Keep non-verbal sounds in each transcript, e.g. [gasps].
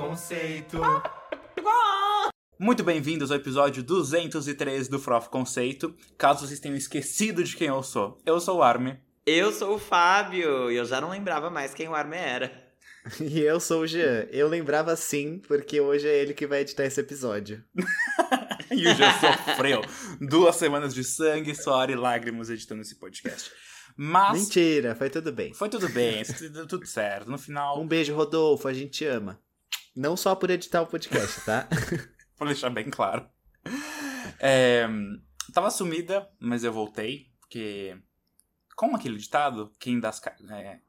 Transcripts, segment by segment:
Conceito. [laughs] Muito bem-vindos ao episódio 203 do Frof Conceito. Caso vocês tenham esquecido de quem eu sou, eu sou o Armin. Eu sou o Fábio e eu já não lembrava mais quem o Armin era. [laughs] E eu sou o Jean. Eu lembrava sim, porque hoje é ele que vai editar esse episódio. [laughs] e o Jean sofreu duas semanas de sangue, suor e lágrimas editando esse podcast. Mas. Mentira, foi tudo bem. Foi tudo bem, deu tudo certo. No final. Um beijo, Rodolfo, a gente ama. Não só por editar o podcast, tá? [laughs] Vou deixar bem claro. É, tava sumida, mas eu voltei, porque. Como aquele ditado, quem das. É,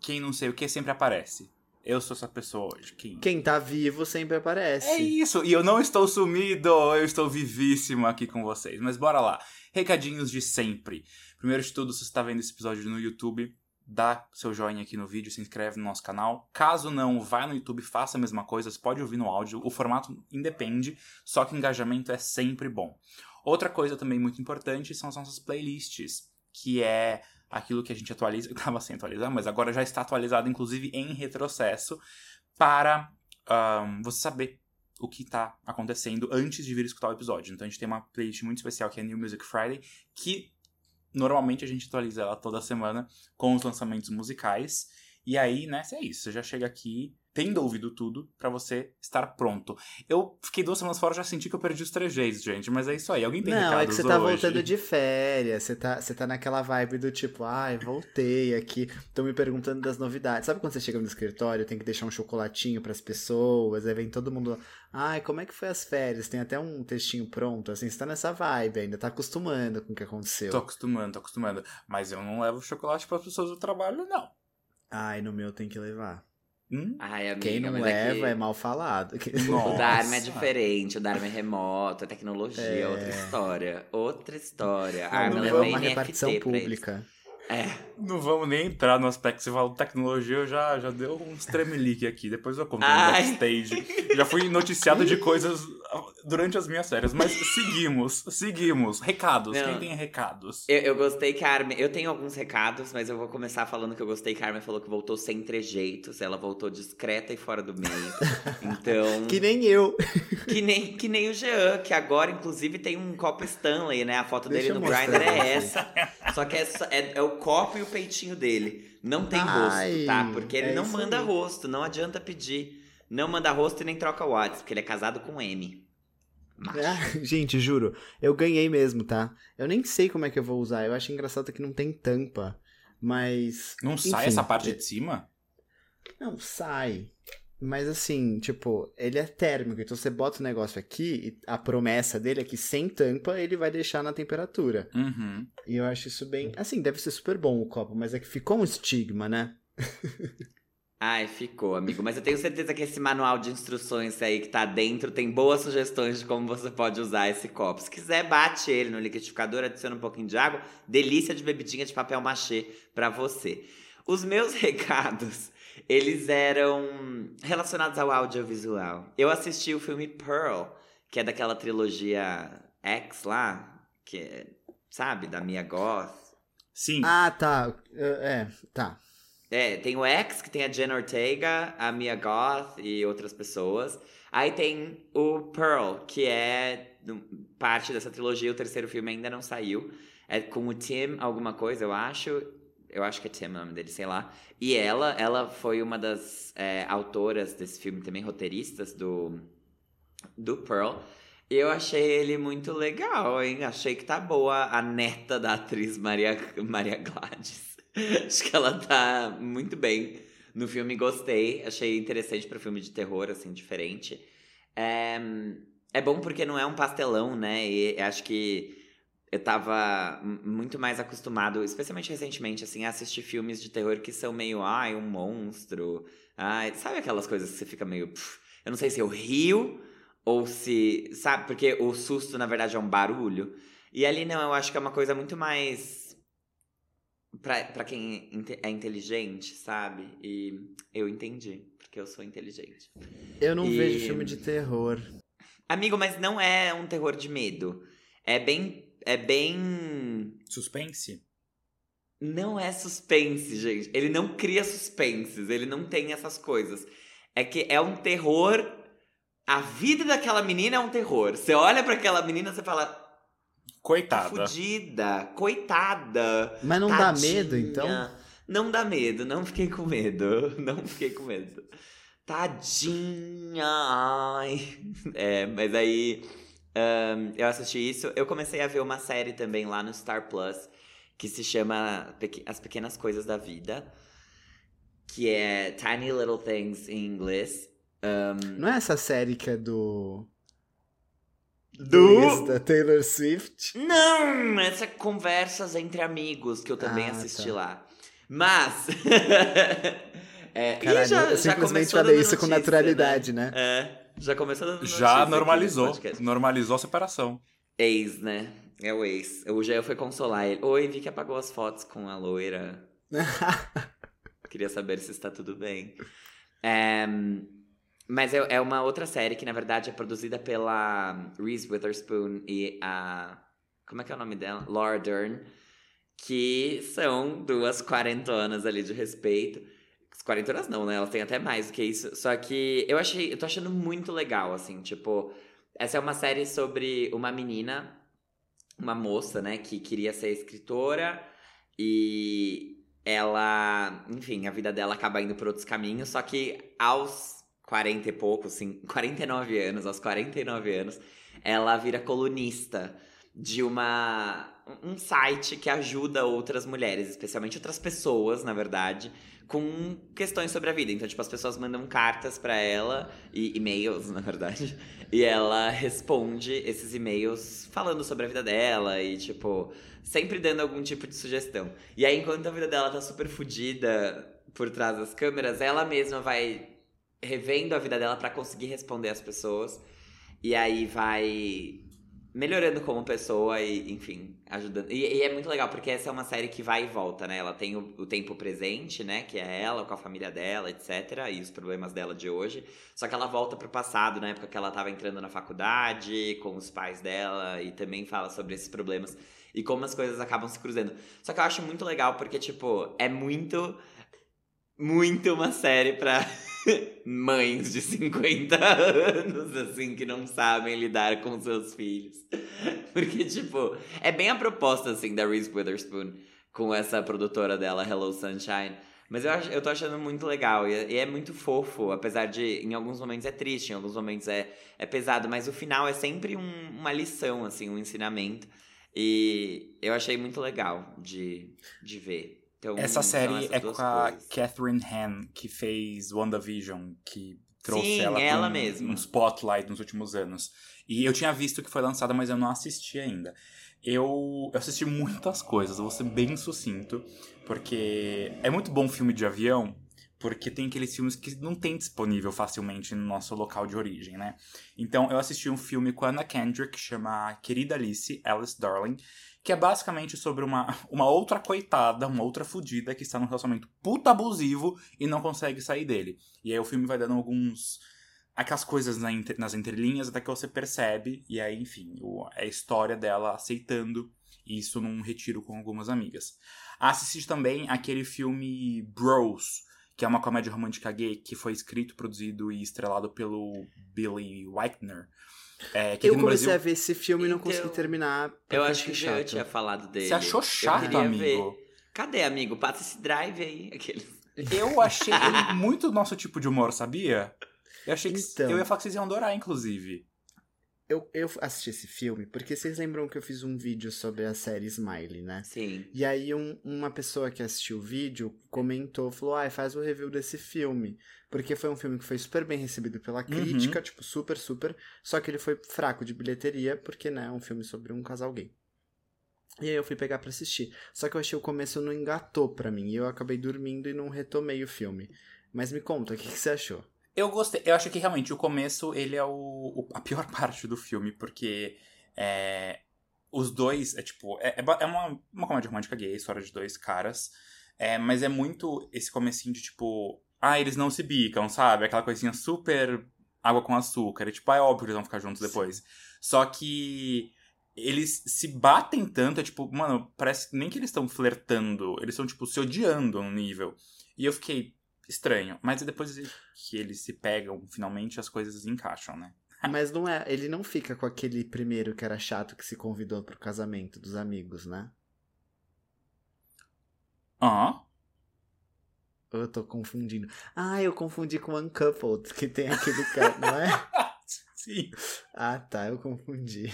quem não sei o que sempre aparece. Eu sou essa pessoa hoje. Quem... Quem tá vivo sempre aparece. É isso, e eu não estou sumido, eu estou vivíssimo aqui com vocês. Mas bora lá. Recadinhos de sempre. Primeiro de tudo, se você está vendo esse episódio no YouTube, dá seu joinha aqui no vídeo, se inscreve no nosso canal. Caso não, vai no YouTube, faça a mesma coisa, você pode ouvir no áudio, o formato independe, só que engajamento é sempre bom. Outra coisa também muito importante são as nossas playlists, que é aquilo que a gente atualiza, estava sem atualizar, mas agora já está atualizado, inclusive em retrocesso, para um, você saber o que está acontecendo antes de vir escutar o episódio. Então a gente tem uma playlist muito especial que é New Music Friday, que normalmente a gente atualiza ela toda semana com os lançamentos musicais. E aí, né, é isso. Você já chega aqui tendo ouvido tudo para você estar pronto. Eu fiquei duas semanas fora já senti que eu perdi os trejeitos, gente, mas é isso aí. Alguém tem Não, é que você tá hoje? voltando de férias, você tá, você tá naquela vibe do tipo, ai, voltei aqui, tô me perguntando das novidades. Sabe quando você chega no escritório, tem que deixar um chocolatinho para as pessoas, aí vem todo mundo, ai, como é que foi as férias? Tem até um textinho pronto, assim, você tá nessa vibe ainda, tá acostumando com o que aconteceu. Tô acostumando, tô acostumando, mas eu não levo chocolate para as pessoas do trabalho, não. Ai, no meu tem que levar. Hum? Ai, amiga, Quem não mas leva é, que... é mal falado. [laughs] O Dharma é diferente, o Dharma é remoto, a tecnologia é, É. outra história. Outra história. Não, A Armin não é uma NFT repartição pública. É. Não vamos nem entrar no aspecto. Você falou tecnologia, eu já, já deu um tremelique aqui. Depois eu conto no backstage. Já fui noticiado de coisas durante as minhas férias. Mas seguimos, seguimos. Recados. Não. Quem tem recados? Eu, eu gostei que a Armin. Eu tenho alguns recados, mas eu vou começar falando que eu gostei que a Armin falou que voltou sem trejeitos. Ela voltou discreta e fora do meio. [laughs] Então. Que nem eu. Que nem, que nem o Jean, que agora, inclusive, tem um copo Stanley, né? A foto Deixa dele no Grindr é essa. Só que é, é, é o copo e o peitinho dele. Não tem Ai, rosto, tá? Porque ele é não manda aí. rosto, não adianta pedir. Não manda rosto e nem troca o WhatsApp, porque ele é casado com M. Ah, [laughs] gente, juro, eu ganhei mesmo, tá? Eu nem sei como é que eu vou usar. Eu acho engraçado que não tem tampa. Mas. Não sai enfim, essa parte de cima? Não, sai. Mas assim, tipo, ele é térmico. Então você bota o negócio aqui e a promessa dele é que sem tampa ele vai deixar na temperatura. Uhum. E eu acho isso bem. Assim, deve ser super bom o copo, mas é que ficou um estigma, né? [laughs] Ai, ficou, amigo. Mas eu tenho certeza que esse manual de instruções aí que tá dentro tem boas sugestões de como você pode usar esse copo. Se quiser, bate ele no liquidificador, adiciona um pouquinho de água. Delícia de bebidinha de papel machê pra você. Os meus [laughs] recados, eles eram relacionados ao audiovisual. Eu assisti o filme Pearl, que é daquela trilogia X lá, que é, sabe, da Mia Goth. Sim. Ah, tá. É, tá. É, tem o X, que tem a Jen Ortega, a Mia Goth e outras pessoas. Aí tem o Pearl, que é parte dessa trilogia, o terceiro filme ainda não saiu. É com o Tim alguma coisa, eu acho. Eu acho que é Tim o nome dele, sei lá. E ela, ela foi uma das é, autoras desse filme também, roteiristas do, do Pearl. E eu achei ele muito legal, hein? Achei que tá boa a neta da atriz Maria, Maria Gladys. [laughs] Acho que ela tá muito bem no filme, gostei. Achei interessante para filme de terror, assim, diferente. É, é bom porque não é um pastelão, né? E acho que eu tava muito mais acostumado, especialmente recentemente, assim, a assistir filmes de terror que são meio, ai, um monstro. Ai, sabe aquelas coisas que você fica meio. "Pff", eu não sei se eu rio ou se. Sabe? Porque o susto, na verdade, é um barulho. E ali não, eu acho que é uma coisa muito mais. Pra, pra quem é inteligente, sabe? E eu entendi, porque eu sou inteligente. Eu não E- vejo filme de terror. Amigo, mas não é um terror de medo. É bem. É bem. Suspense? Não é suspense, gente. Ele não cria suspenses, ele não tem essas coisas. é que é um terror. A vida daquela menina é um terror. Você olha para aquela menina, você fala, Coitada. fudida, coitada. Mas não dá tadinha." medo, então? Não dá medo, não fiquei com medo. [laughs] Não fiquei com medo. Tadinha. Ai. É, mas aí ahn, eu assisti isso. Eu comecei a ver uma série também lá no Star Plus que se chama As Pequenas Coisas da Vida, que é Tiny Little Things em inglês. Não é essa série que é do. Do- da Taylor Swift? Não, essa é Conversas entre Amigos que eu também Ah, assisti tá. lá. Mas. [laughs] é, Caralho, já- eu simplesmente falei isso com notícia, naturalidade, né? É, já começou dando Já normalizou. Normalizou a separação. Ex, né? É o ex. O Jael foi consolar ele. Oi, vi que apagou as fotos com a loira. [laughs] Queria saber se está tudo bem. É, mas é, é uma outra série que, na verdade, é produzida pela Reese Witherspoon e a. Como é que é o nome dela? Laura Dern. Que são duas quarentonas ali de respeito. Quarentonas não, né? Elas têm até mais do que isso. Só que eu achei. Eu tô achando muito legal, assim, tipo. Essa é uma série sobre uma menina, uma moça, né, que queria ser escritora e ela, enfim, a vida dela acaba indo por outros caminhos, só que aos 40 e poucos, assim, [laughs] 49 anos, aos 49 anos, ela vira colunista de uma um site que ajuda outras mulheres, especialmente outras pessoas, na verdade, com questões sobre a vida. Então, tipo, as pessoas mandam cartas pra ela e e-mails, [laughs] na verdade, e ela responde esses e-mails falando sobre a vida dela e, tipo, sempre dando algum tipo de sugestão. E aí, enquanto a vida dela tá super fodida por trás das câmeras, ela mesma vai revendo a vida dela pra conseguir responder as pessoas. E aí vai melhorando como pessoa e, enfim, ajudando. E, e é muito legal, porque essa é uma série que vai e volta, né? Ela tem o, o tempo presente, né? Que é ela com a família dela, etc. E os problemas dela de hoje. Só que ela volta pro passado, na época que ela tava entrando na faculdade, com os pais dela, e também fala sobre esses problemas. E como as coisas acabam se cruzando. Só que eu acho muito legal, porque, tipo, é muito. Muito uma série pra [laughs] mães de 50 anos, assim, que não sabem lidar com seus filhos. [laughs] Porque, tipo, é bem a proposta, assim, da Reese Witherspoon com essa produtora dela, Hello Sunshine. Mas eu, acho, eu tô achando muito legal e, é- e é muito fofo, apesar de em alguns momentos é triste, em alguns momentos é, é pesado, mas o final é sempre um- uma lição, assim, um ensinamento. E eu achei muito legal de, de ver. Então, Essa série é com a coisas. Catherine Han, que fez WandaVision, que trouxe Sim, ela, ela um, mesma. um spotlight nos últimos anos. E eu tinha visto que foi lançada, mas eu não assisti ainda. Eu, eu assisti muitas coisas, vou ser bem sucinto, porque é muito bom filme de avião, porque tem aqueles filmes que não tem disponível facilmente no nosso local de origem, né? Então eu assisti um filme com a Anna Kendrick, que chama Querida Alice, Alice Darling, que é basicamente sobre uma, [laughs] uma outra coitada, uma outra fudida que está num relacionamento puta abusivo e não consegue sair dele. E aí o filme vai dando alguns. aquelas coisas na nas entrelinhas até que você percebe, e aí, enfim, o- é a história dela aceitando isso num retiro com algumas amigas. Assisti também aquele filme Bros, que é uma comédia romântica gay que foi escrito, produzido e estrelado pelo Billy Whitner. É, que Eu comecei Brasil. a ver esse filme e não Então, consegui terminar. porque Eu acho que achei eu chato. tinha falado dele. Você achou Eu chato, amigo? ver. Cadê, amigo? Passa esse drive aí. Aquele... Eu achei ele muito nosso tipo de humor, sabia? Eu achei que Então. eu ia falar que vocês iam adorar, inclusive. Eu, eu assisti esse filme porque vocês lembram que eu fiz um vídeo sobre a série Smiley, né? Sim. E aí um- uma pessoa que assistiu o vídeo comentou, falou, ai, faz o review desse filme. Porque foi um filme que foi super bem recebido pela crítica, tipo, super, super. Só que ele foi fraco de bilheteria, porque, né, é um filme sobre um casal gay. E aí eu fui pegar pra assistir. Só que eu achei o começo não engatou pra mim. E eu acabei dormindo e não retomei o filme. Mas me conta, o que, que você achou? Eu gostei. Eu acho que realmente o começo, ele é o, o- a pior [laughs] parte do filme, porque é, os dois, é tipo, é, é é uma, uma comédia romântica gay, história de dois caras, é, mas é muito esse comecinho de tipo, ah, eles não se bicam, sabe? Aquela coisinha super água com açúcar. E, tipo, ah, é óbvio que eles vão ficar juntos depois. Só que eles se batem tanto, é tipo, mano, parece nem que eles estão flertando, eles estão, tipo, se odiando no nível. E eu fiquei, estranho. Mas depois que eles se pegam, finalmente as coisas encaixam, né? [laughs] Mas não é, ele não fica com aquele primeiro que era chato que se convidou pro casamento dos amigos, né? Ah, eu tô confundindo. Ah, eu confundi com Uncoupled, que tem aquele cara, [laughs] não é? sim. Ah, tá, eu confundi.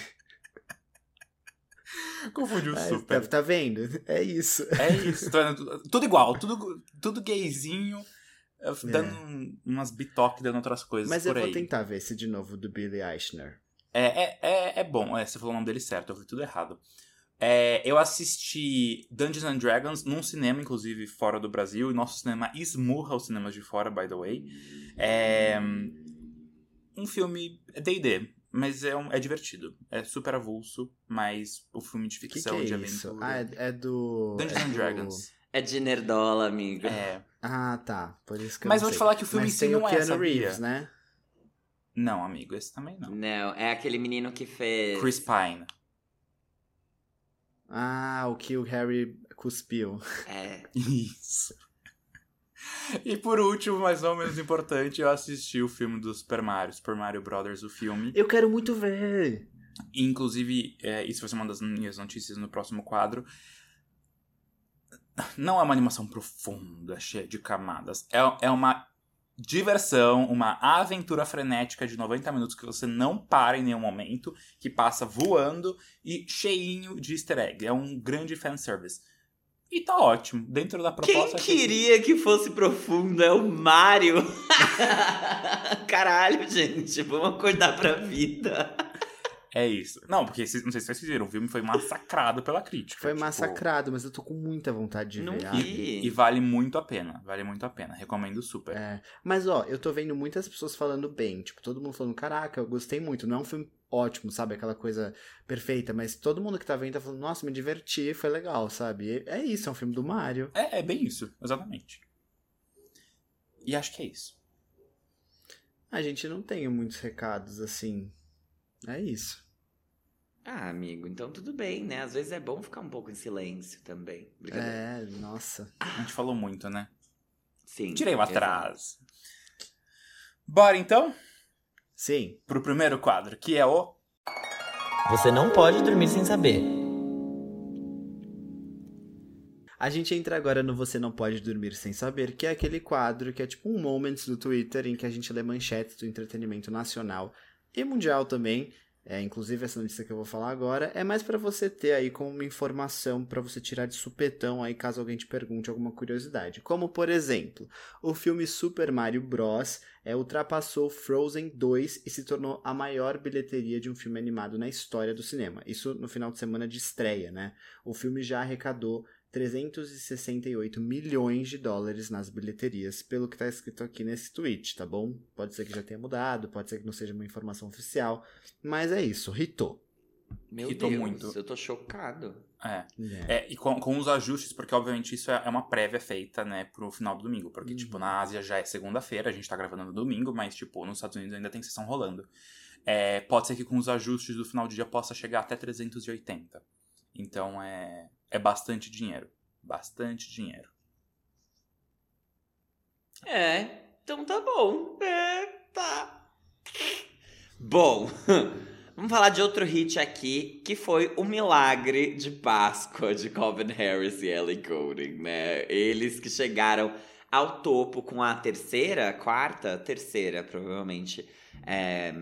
Confundiu Ah, super. Tá, tá vendo? É isso. É isso, tá tudo igual, tudo, tudo gayzinho, dando um- umas bitoques, dando outras coisas Mas eu por vou aí. tentar ver esse de novo do Billy Eichner. É, é, é, é bom, é, você falou o nome dele certo, eu vi tudo errado. É, eu assisti Dungeons and Dragons num cinema, inclusive, fora do Brasil, e nosso cinema esmurra os cinemas de fora, by the way. É um filme é D&D, mas é, um- é divertido. É super avulso, mas o filme de O que, que ficção, é de isso? aventura... Ah, é, é do. Dungeons é and do- Dragons. É de nerdola, amigo. É, Ah, tá. Por isso que eu Mas não vou te falar que o filme Mas em si tem não o é, Keanu sabia? Reeves, né? não, amigo, esse também não. Não, é aquele menino que fez. Chris Pine. Ah, o que o Harry cuspiu. É. [laughs] Isso. E por último, mas não menos importante, eu assisti o filme do Super Mario, Super Mario Brothers, o filme. Eu quero muito ver. Inclusive, é, isso vai ser uma das minhas notícias no próximo quadro. Não é uma animação profunda, cheia de camadas. É, é uma diversão, uma aventura frenética de 90 minutos que você não para em nenhum momento, que passa voando e cheinho de easter egg. É um grande fanservice. E tá ótimo. Dentro da Quem proposta. achei que- queria que fosse profundo? É o Mario. [laughs] Caralho, gente, vamos acordar pra vida. É isso. Não, porque não sei se vocês viram, o filme foi massacrado pela crítica. Foi tipo, massacrado, mas eu tô com muita vontade de Não ver. Vi. E vale muito a pena. Vale muito a pena. Recomendo super. É, mas ó, eu tô vendo muitas pessoas falando bem, tipo, todo mundo falando, caraca, eu gostei muito, não é um filme ótimo, sabe, aquela coisa perfeita, mas todo mundo que tá vendo tá falando, nossa, me diverti, foi legal, sabe, E é isso, é um filme do Mario. É, é bem isso, exatamente. E acho que é isso. A gente não tem muitos recados, assim, é isso. Ah, amigo, então tudo bem, né? Às vezes é bom ficar um pouco em silêncio também. É, nossa. A gente falou muito, né? Sim. Tirei o atraso. Bora então Sim, pro primeiro quadro, que é o. Você não pode dormir sem saber. a gente entra agora no Você Não Pode Dormir Sem Saber, que é aquele quadro que é tipo um Moments do Twitter, em que a gente lê manchetes do entretenimento nacional e mundial também, é, inclusive essa notícia que eu vou falar agora, é mais pra você ter aí como uma informação pra você tirar de supetão aí caso alguém te pergunte alguma curiosidade. Como, por exemplo, o filme Super Mario Bros. É, ultrapassou Frozen 2 e se tornou a maior bilheteria de um filme animado na história do cinema. Isso no final de semana de estreia, né? O filme já arrecadou 368 milhões de dólares nas bilheterias, pelo que está escrito aqui nesse tweet, tá bom? Pode ser que já tenha mudado, pode ser que não seja uma informação oficial, mas é isso, hitou. Meu Irritou Deus, muito. eu tô chocado. É. É. É, e com, com os ajustes, porque obviamente isso é é uma prévia feita, né, pro final do domingo. Porque, Uhum. tipo, na Ásia já é segunda-feira, a gente tá gravando no domingo, mas, tipo, nos Estados Unidos ainda tem sessão rolando. É, pode ser que com os ajustes do final do dia possa chegar até 380. Então é, é bastante dinheiro. Bastante dinheiro. É, então tá bom. É, tá. Bom, [laughs] vamos falar de outro hit aqui, que foi o milagre de Páscoa de Calvin Harris e Ellie Goulding, né? Eles que chegaram ao topo com a terceira, quarta, terceira, provavelmente, é,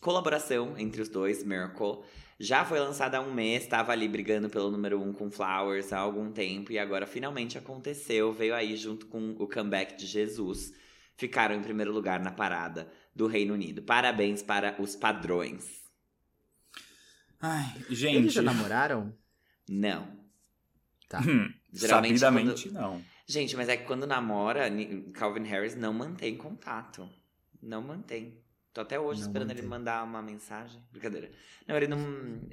colaboração entre os dois, Miracle. Já foi lançada há um mês, estava ali brigando pelo número um com Flowers há algum tempo e agora finalmente aconteceu. Veio aí junto com o comeback de Jesus. Ficaram em primeiro lugar na parada do Reino Unido. Parabéns para os padrões. Ai, Eles gente. já namoraram? Não. Tá. hum, Geralmente sabidamente quando- não. Gente, mas é que quando namora, Calvin Harris não mantém contato. Não mantém. Tô até hoje Não esperando mantém. ele mandar uma mensagem. Brincadeira. Não, ele não.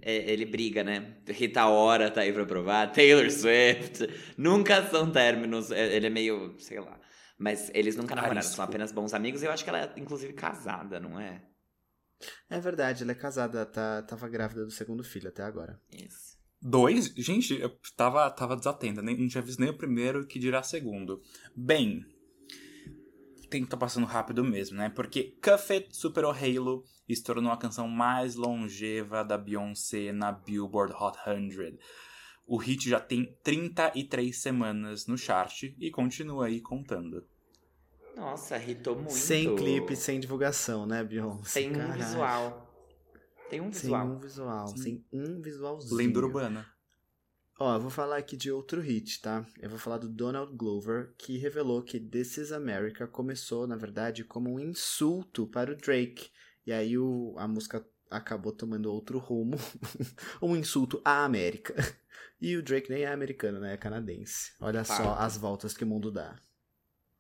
é- ele briga, né? Rita Ora tá aí pra provar. Taylor Swift. Nunca são términos. é- Ele é meio. sei lá. Mas eles nunca namoraram, Arisco. são apenas bons amigos. E eu acho que ela é, inclusive, casada, não é? É verdade, ela é casada, tá, tava grávida do segundo filho até agora. Isso. Dois? Gente, eu tava, tava desatenta. Nem, não tinha visto nem o primeiro, que dirá segundo. Bem, o tempo tá passando rápido mesmo, né? Porque Cuff It superou Halo e se tornou a canção mais longeva da Beyoncé na Billboard Hot 100. O hit já tem 33 semanas no chart e continua aí contando. Nossa, hitou muito. Sem clipe, sem divulgação, né, Beyoncé? Sem um visual. Tem um Sem visual. um visual, Sim. sem um visualzinho. Lenda urbana. Ó, eu vou falar aqui de outro hit, tá? Eu vou falar do Donald Glover, que revelou que This Is America começou, na verdade, como um insulto para o Drake. E aí o, a música acabou tomando outro rumo. [laughs] um insulto à América. E o Drake nem é americano, né? É canadense. Olha só Fato. as voltas que o mundo dá.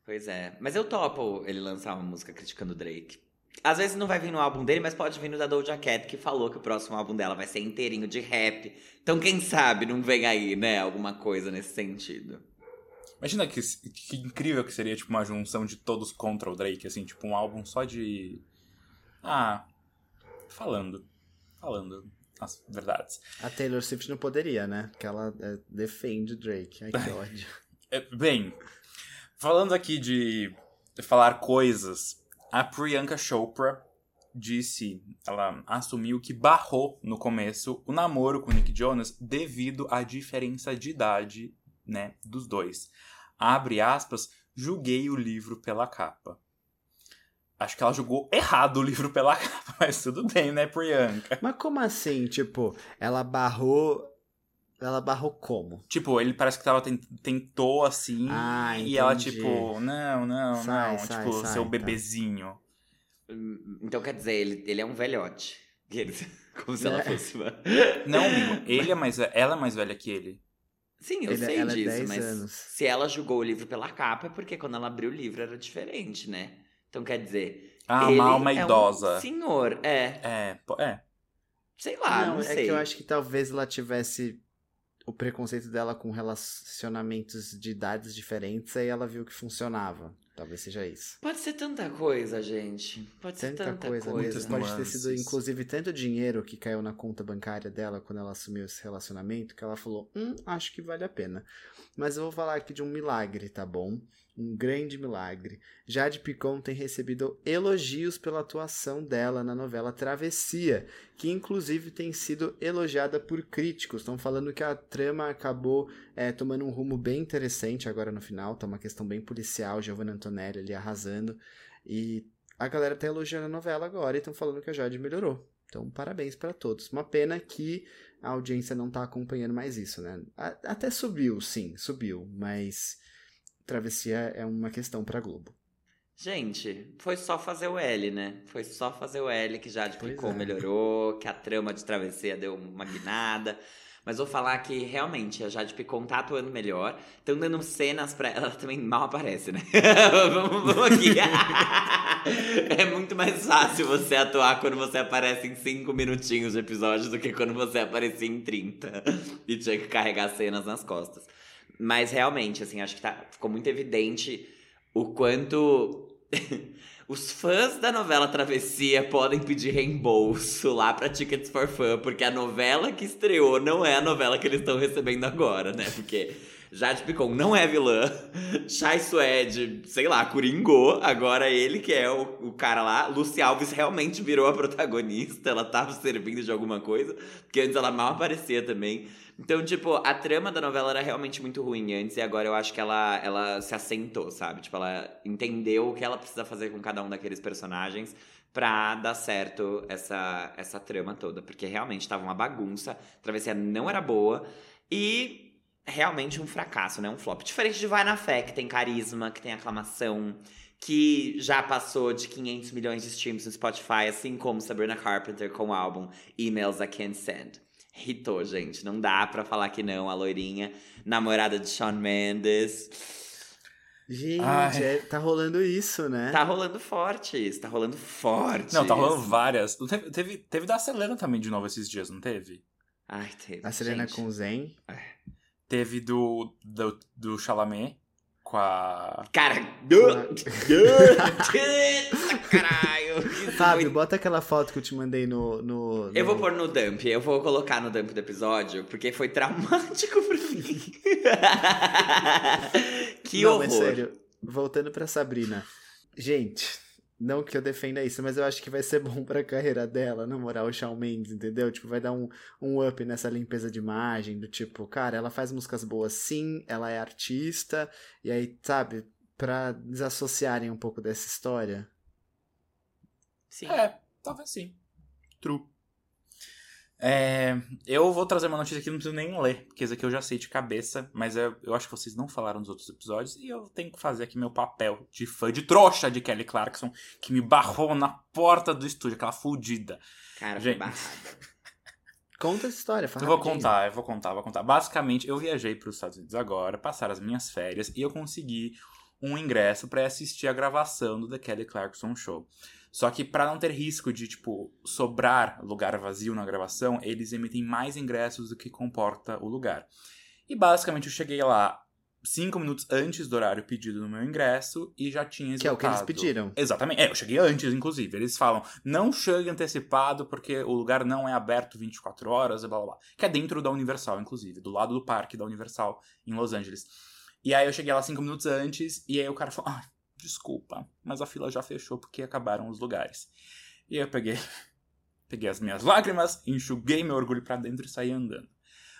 Pois é. Mas eu topo ele lançar uma música criticando o Drake. Às vezes não vai vir no álbum dele, mas pode vir no da Doja Cat, que falou que o próximo álbum dela vai ser inteirinho de rap. Então quem sabe não vem aí, né? Alguma coisa nesse sentido. Imagina que, que incrível que seria, tipo, uma junção de todos contra o Drake, assim, tipo, um álbum só de. Ah. Falando. Falando as verdades. A Taylor Swift não poderia, né? Porque ela é, defende o Drake. Ai, que [laughs] ódio. É, bem, falando aqui de falar coisas, a Priyanka Chopra disse, ela assumiu que barrou no começo o namoro com Nick Jonas devido à diferença de idade, né, dos dois. Abre aspas, julguei o livro pela capa. Acho que ela julgou errado o livro pela [laughs] capa, mas tudo bem, né, Priyanka? Mas como assim? Tipo, ela barrou. Ela barrou como? Tipo, ele parece que tava tent- tentou assim, Ah, e ela tipo, não, não, Sai, não, sai, tipo, sai, seu tá. bebezinho. Hum, Então quer dizer, ele, ele é um velhote. [laughs] Como se ela É. fosse uma. Não, amigo, [laughs] ele é mais ela é mais velha que ele. Sim, eu Ele- sei ela é disso, 10 mas anos. se ela julgou o livro pela capa, é porque quando ela abriu o livro era diferente, né? Então quer dizer. Ah, ele uma alma é um idosa. senhor, é. É, é. Sei lá, não, é sei. que eu acho que talvez ela tivesse o preconceito dela com relacionamentos de idades diferentes, aí ela viu que funcionava. Talvez seja isso. Pode ser tanta coisa, gente. Pode ser Tanta, tanta, coisa, coisa. muitas Pode ter sido, nuances. inclusive, tanto dinheiro que caiu na conta bancária dela quando ela assumiu esse relacionamento que ela falou: Hum, acho que vale a pena. Mas eu vou falar aqui de um milagre, tá bom? Um grande milagre. Jade Picon tem recebido elogios pela atuação dela na novela Travessia, que inclusive tem sido elogiada por críticos. Estão falando que a trama acabou é, tomando um rumo bem interessante agora no final. Tá uma questão bem policial, Giovanna Antonelli ali arrasando. E a galera tá elogiando a novela agora e estão falando que a Jade melhorou. Então, parabéns pra todos. Uma pena que a audiência não tá acompanhando mais isso, né? A- Até subiu, sim, subiu, mas Travessia é uma questão pra Globo. Gente, foi só fazer o L, né? Foi só fazer o L que já ficou, é. melhorou, que a trama de travessia deu uma guinada. Mas vou falar que realmente a Jade Picon tá atuando melhor. Estão dando cenas pra ela. Ela também mal aparece, né? [laughs] vamos, vamos aqui. [laughs] é muito mais fácil você atuar quando você aparece em 5 minutinhos de episódio do que quando você aparecia em 30 [laughs] e tinha que carregar cenas nas costas. Mas realmente, assim, acho que tá, ficou muito evidente o quanto [laughs] os fãs da novela Travessia podem pedir reembolso lá pra Tickets for Fun, porque a novela que estreou não é a novela que eles estão recebendo agora, né? Porque Jade Picon não é vilã, [laughs] Chai Suede, sei lá, coringou, agora ele que é o, o cara lá, Lucy Alves realmente virou a protagonista, ela tava servindo de alguma coisa, porque antes ela mal aparecia também. Então, tipo, a trama da novela era realmente muito ruim antes e agora eu acho que ela, ela se assentou, sabe? Tipo, ela entendeu o que ela precisa fazer com cada um daqueles personagens pra dar certo essa, essa trama toda. Porque realmente tava uma bagunça, a travessia não era boa e realmente um fracasso, né? Um flop. Diferente de Vai na Fé, que tem carisma, que tem aclamação, que já passou de 500 milhões de streams no Spotify, assim como Sabrina Carpenter com o álbum Emails I Can't Send. Hitou, gente. Não dá pra falar que não. A loirinha, namorada de Shawn Mendes. Gente, é- tá rolando isso, né? Tá rolando forte isso, tá rolando forte. Não, tá rolando várias. Teve, teve, teve da Selena também de novo esses dias, não teve? Ai, teve. A Selena gente. com o Zen. Teve do, do, do Chalamet com a. Cara. [laughs] Caralho. [laughs] isso Fábio, bota aquela foto que eu te mandei no. no, Eu no- vou pôr no dump, eu vou colocar no dump do episódio, porque foi traumático [laughs] pra mim. que Não, horror. mas sério, voltando pra Sabrina. Gente, não que eu defenda isso, mas eu acho que vai ser bom pra carreira dela, namorar o Shawn Mendes, entendeu? Tipo, vai dar um, um up nessa limpeza de imagem, do tipo, cara, ela faz músicas boas sim, ela é artista, e aí, sabe, pra desassociarem um pouco dessa história. Sim. É, talvez sim. True. É, eu vou trazer uma notícia que não preciso nem ler, porque isso aqui eu já sei de cabeça, mas eu, eu acho que vocês não falaram nos outros episódios e eu tenho que fazer aqui meu papel de fã de trouxa de Kelly Clarkson, que me barrou na porta do estúdio, aquela fudida. Cara, Gente. [laughs] Conta essa história, Eu fala vou rapidinho. contar, eu vou contar, vou contar. Basicamente, eu viajei para os Estados Unidos agora, passar as minhas férias e eu consegui um ingresso para assistir a gravação do The Kelly Clarkson Show. Só que para não ter risco de tipo sobrar lugar vazio na gravação, eles emitem mais ingressos do que comporta o lugar. E basicamente eu cheguei lá cinco minutos antes do horário pedido no meu ingresso e já tinha esgotado. Que é o que eles pediram. Exatamente. É, eu cheguei antes, inclusive. Eles falam, não chegue antecipado porque o lugar não é aberto 24 horas e blá blá blá. Que é dentro da Universal, inclusive, do lado do parque da Universal em Los Angeles. E aí eu cheguei lá cinco minutos antes e aí o cara falou, ah, desculpa, mas a fila já fechou porque acabaram os lugares. E eu peguei, [laughs] peguei as minhas lágrimas, enxuguei meu orgulho pra dentro e saí andando.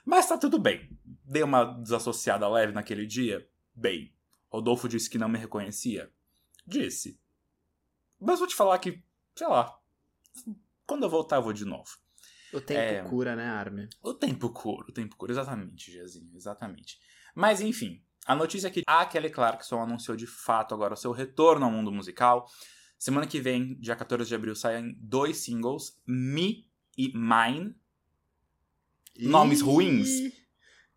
Mas tá tudo bem. Dei uma desassociada leve naquele dia? Bem. Rodolfo disse que não me reconhecia? Disse. Mas vou te falar que, sei lá, quando eu voltar eu vou de novo. O tempo É. cura, né, Armin? O tempo cura, o tempo cura, exatamente, Giazinho, exatamente. Mas enfim, a notícia é que a Kelly Clarkson anunciou de fato agora o seu retorno ao mundo musical. Semana que vem, dia 14 de abril, saem dois singles, Me e Mine. Nomes Ih, ruins?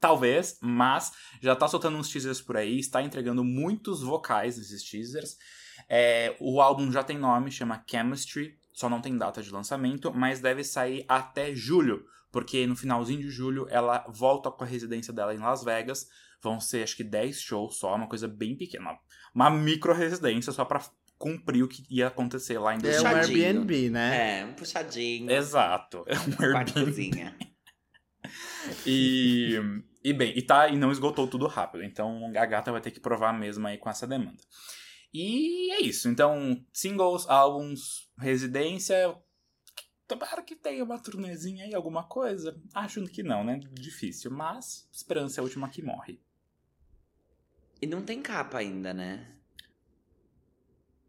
Talvez, mas já tá soltando uns teasers por aí, está entregando muitos vocais nesses teasers. É, o álbum já tem nome, chama Chemistry, só não tem data de lançamento, mas deve sair até julho, porque no finalzinho de julho ela volta com a residência dela em Las Vegas. Vão ser acho que 10 shows só, uma coisa bem pequena. Uma micro residência só pra cumprir o que ia acontecer lá em É um 2020. Puxadinho. Airbnb, né? É, um puxadinho. Exato. É um Airbnb. E, e bem, e, tá, e não esgotou tudo rápido. Então a gata vai ter que provar mesmo aí com essa demanda. E é isso. Então, singles, álbuns, residência. Tomara que tenha uma turnezinha aí, alguma coisa. Acho que não, né? Difícil. Mas esperança é a última que morre. E não tem capa ainda, né?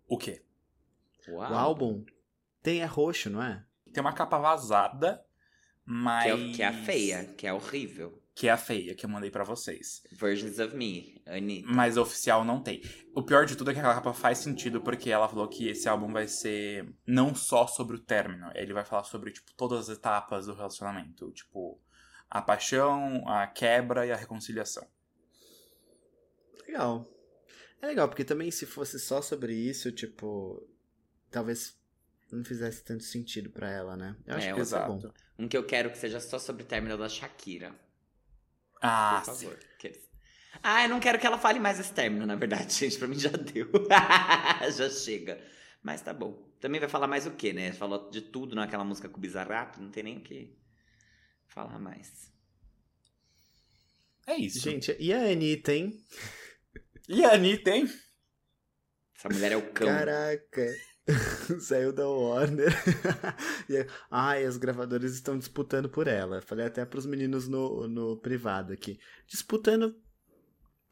O quê? Uau. O álbum tem é roxo, não é? Tem uma capa vazada, mas. Que é, que é a feia, que é horrível. Que é a feia que eu mandei pra vocês. Versions of Me, Anitta. Mas oficial não tem. O pior de tudo é que aquela capa faz sentido, porque ela falou que esse álbum vai ser não só sobre o término, ele vai falar sobre, tipo, todas as etapas do relacionamento. Tipo, a paixão, a quebra e a reconciliação. Legal. É legal, porque também se fosse só sobre isso, tipo, talvez não fizesse tanto sentido pra ela, né? Eu acho É, que isso é bom. exato. Um que eu quero que seja só sobre o término da Shakira. Ah, por sim. favor. Aqueles- Ah, eu não quero que ela fale mais esse término, na verdade, [laughs] gente. Pra mim já deu. [laughs] já chega. Mas tá bom. Também vai falar mais o quê, né? Falou de tudo naquela música com o Bizarrap, não tem nem o que falar mais. É isso. Gente, e a Anitta, hein? E a Anitta, hein? Essa mulher é o cão. Caraca. [laughs] Saiu da Warner. [laughs] e, ai, os gravadores estão disputando por ela. Falei até pros meninos no, no privado aqui. Disputando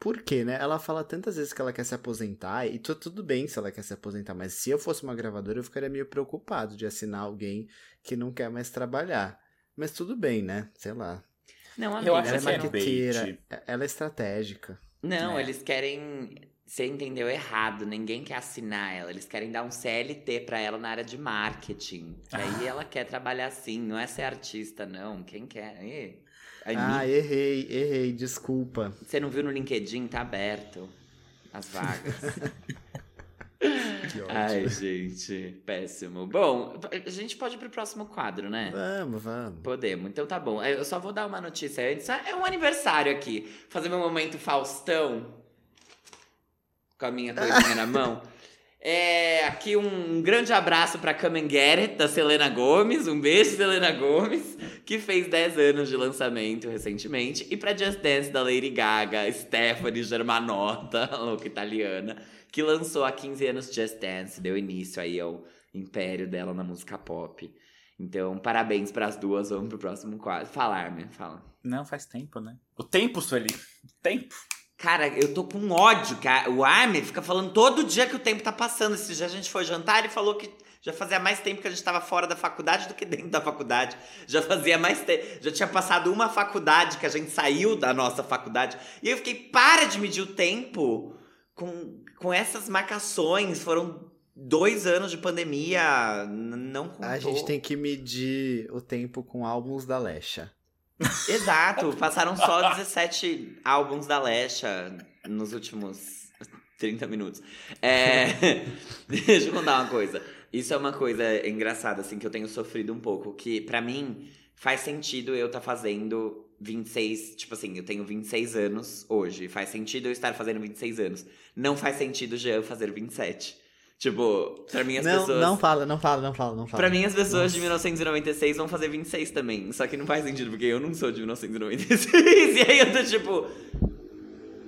por quê, né? Ela fala tantas vezes que ela quer se aposentar, e tu- tudo bem se ela quer se aposentar, mas se eu fosse uma gravadora, eu ficaria meio preocupado de assinar alguém que não quer mais trabalhar. Mas tudo bem, né? Sei lá. Não, Eu amiga, acho Ela é que é marqueteira, ela é estratégica. Não, É. eles querem. Você entendeu errado. Ninguém quer assinar ela. Eles querem dar um CLT pra ela na área de marketing. Que aí ela quer trabalhar assim. Não é ser artista, não. Quem quer? Ih, Ah, Anitta, errei, errei, desculpa. Você não viu no LinkedIn? Tá aberto as vagas. [laughs] Que [laughs] ótimo. Ai, gente, péssimo. Bom, a gente pode ir pro próximo quadro, né? Vamos, vamos. Podemos, então tá bom. Eu só vou dar uma notícia antes. É um aniversário aqui. Fazer meu momento Faustão. Com a minha coisinha na [laughs] mão. É, aqui um grande abraço pra Come and Get It, da Selena Gomes. Um beijo, Selena Gomes, que fez 10 anos de lançamento recentemente. E pra Just Dance, da Lady Gaga, Stephanie Germanotta, [laughs] louca italiana, que lançou há 15 anos Just Dance. Deu início aí ao império dela na música pop. Então, parabéns pras duas. Vamos pro próximo quadro. Fala, Armin, fala. Não, faz tempo, né? O tempo, Sueli. O tempo. Cara, eu tô com ódio, cara. O Armin fica falando todo dia que o tempo tá passando. Esse dia a gente foi jantar e falou que já fazia mais tempo que a gente tava fora da faculdade do que dentro da faculdade. Já fazia mais tempo. Já tinha passado uma faculdade que a gente saiu da nossa faculdade. E eu fiquei, para de medir o tempo com, com essas marcações. Foram dois anos de pandemia. Não contou. A gente tem que medir o tempo com álbuns da Lesha. [laughs] Exato, passaram só 17 álbuns da Lesha nos últimos 30 minutos. É... [laughs] Deixa eu contar uma coisa. Isso é uma coisa engraçada, assim, que eu tenho sofrido um pouco. Que pra mim faz sentido eu estar fazendo 26. Tipo assim, eu tenho 26 anos hoje. Faz sentido eu estar fazendo 26 anos. Não faz sentido o Jean fazer 27. Tipo, pra mim as Não, pessoas. não fala, não fala, não fala, não fala. Pra mim, as pessoas de 1996 vão fazer 26 também. Só que não faz sentido, porque eu não sou de 1996. [laughs] E aí eu tô tipo.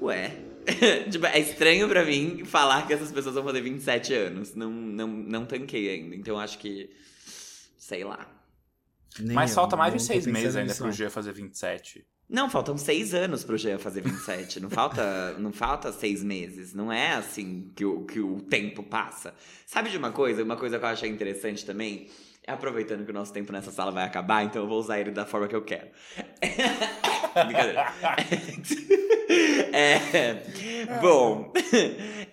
Ué. [laughs] tipo, é estranho pra mim falar que essas pessoas vão fazer 27 anos. Não, não, não tanquei ainda. Então eu acho que. Sei lá. Nem Mas eu, falta mais de seis meses ainda pro. G fazer 27. Não, faltam seis anos pro Jean fazer 27. Não falta, não falta seis meses. Não é assim que o, que o tempo passa. Sabe de uma coisa? Uma coisa que eu achei interessante também. Aproveitando que o nosso tempo nessa sala vai acabar, então eu vou usar ele da forma que eu quero. [laughs] Brincadeira. [laughs] É, bom,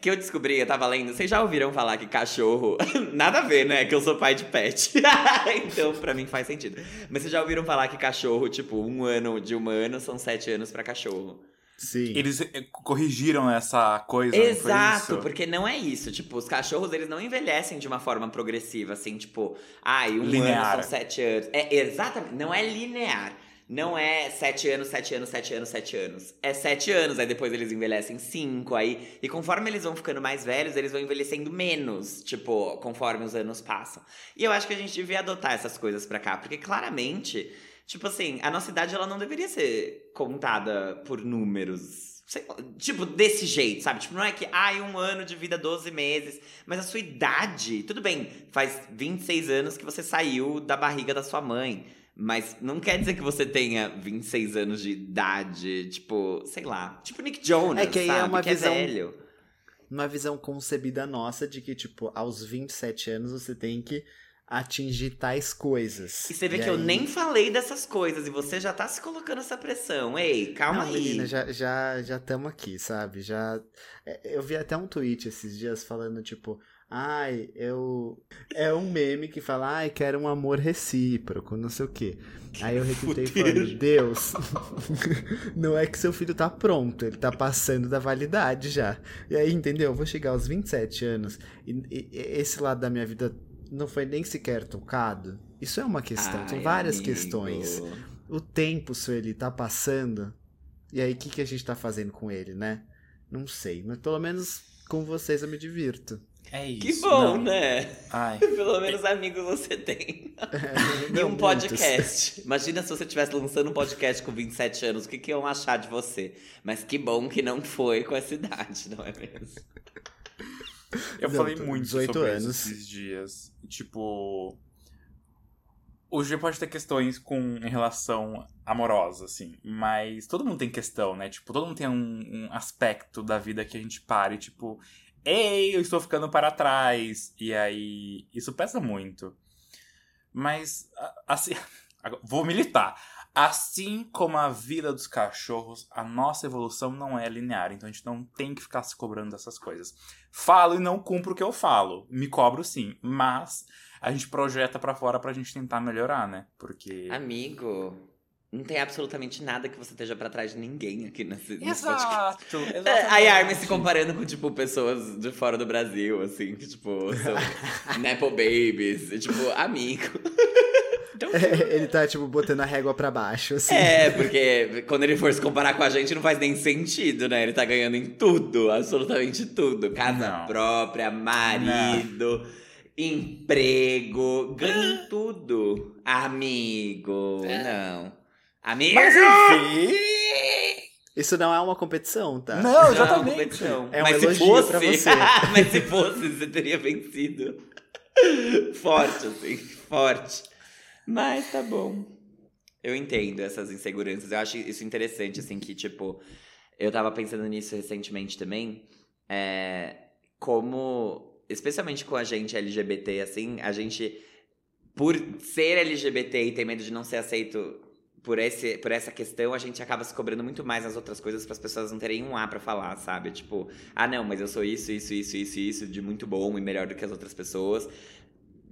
que eu descobri, eu tava lendo. Vocês já ouviram falar que cachorro. [laughs] Nada a ver, né? Que eu sou pai de pet. [laughs] então, pra mim faz sentido. Mas vocês já ouviram falar que cachorro, tipo, um ano de humano são sete anos pra cachorro? Sim. Eles eh, corrigiram essa coisa, Exato, isso? porque não é isso. Tipo, os cachorros, eles não envelhecem de uma forma progressiva, assim, tipo, ai, um Linear. ano são sete anos. É, exatamente, não é linear. Não é sete anos, sete anos, sete anos, sete anos. É sete anos, aí depois eles envelhecem cinco, aí... E conforme eles vão ficando mais velhos, eles vão envelhecendo menos, tipo, conforme os anos passam. E eu acho que a gente devia adotar essas coisas pra cá, porque claramente... Tipo assim, a nossa idade ela não deveria ser contada por números. sei tipo, desse jeito, sabe? Tipo, não é que, ai, um ano de vida, 12 meses. Mas a sua idade, tudo bem, faz 26 anos que você saiu da barriga da sua mãe. Mas não quer dizer que você tenha 26 anos de idade, tipo, sei lá. Tipo Nick Jonas, É que aí é sabe? uma que visão- é velho. Uma visão concebida nossa de que, tipo, aos 27 anos você tem que atingir tais coisas. E você vê E que eu aí- nem falei dessas coisas e você já tá se colocando essa pressão. Ei, calma Não, aí. menina, já já já estamos aqui, sabe? Já é, eu vi até um tweet esses dias falando tipo, ai, eu é um meme que fala, ai, quero um amor recíproco, não sei o quê. Aí eu retuitei falando, Deus, [laughs] não é que seu filho tá pronto, ele tá passando da validade já. E aí, entendeu? Eu vou chegar aos 27 anos e, e- e esse lado da minha vida não foi nem sequer tocado. Isso é uma questão, são Ai, várias amigo. questões o tempo, Sueli, tá passando. E aí, o que, que a gente tá fazendo com ele, né? Não sei, mas pelo menos com vocês eu me divirto. É isso. Que bom, não. né? Ai, [laughs] Pelo menos amigos você tem. [laughs] e um muitos. podcast. Imagina se você estivesse lançando um podcast com 27 anos, o que, que iam achar de você? Mas que bom que não foi com essa idade, não é mesmo? eu Não, falei muito 18 sobre anos. isso esses dias. Tipo. O G pode ter questões com em relação amorosa, assim. Mas todo mundo tem questão, né? Tipo, todo mundo tem um, um aspecto da vida que a gente para e, tipo, ei, eu estou ficando para trás. E aí, isso pesa muito. Mas, assim, [laughs] vou militar. Assim como a vida dos cachorros, a nossa evolução não é linear. Então a gente não tem que ficar se cobrando dessas coisas. Falo e não cumpro o que eu falo. Me cobro sim. Mas a gente projeta pra fora pra gente tentar melhorar, né? Porque. Amigo, não tem absolutamente nada que você esteja pra trás de ninguém aqui nesse, nesse podcast. Exato! É, exatamente. Aí a Armin se comparando com, tipo, pessoas de fora do Brasil, assim, que, tipo, são [laughs] Nepo Babies. e, Tipo, amigo. Don't you? Ele tá, tipo, botando a régua pra baixo, assim. É, porque quando ele for se comparar com a gente, não faz nem sentido, né? Ele tá ganhando em tudo, absolutamente tudo. Casa Não. própria, marido, emprego, ganha em [gasps] tudo. Amigo, não. Amigo! Mas enfim. Isso não é uma competição, tá? Não, Não, exatamente. competição. É um Mas se elogio fosse, pra [laughs] você. mas se fosse, você teria vencido. Forte, assim, forte. Mas tá bom. Eu entendo essas inseguranças. Eu acho isso interessante, assim, que, tipo, eu tava pensando nisso recentemente também. É, como, especialmente com a gente LGBT, assim, a gente, por ser LGBT e ter medo de não ser aceito por, esse, por essa questão, a gente acaba se cobrando muito mais nas outras coisas para as pessoas não terem um A pra falar, sabe? Tipo, ah, não, mas eu sou isso, isso, isso, isso, isso, de muito bom e melhor do que as outras pessoas.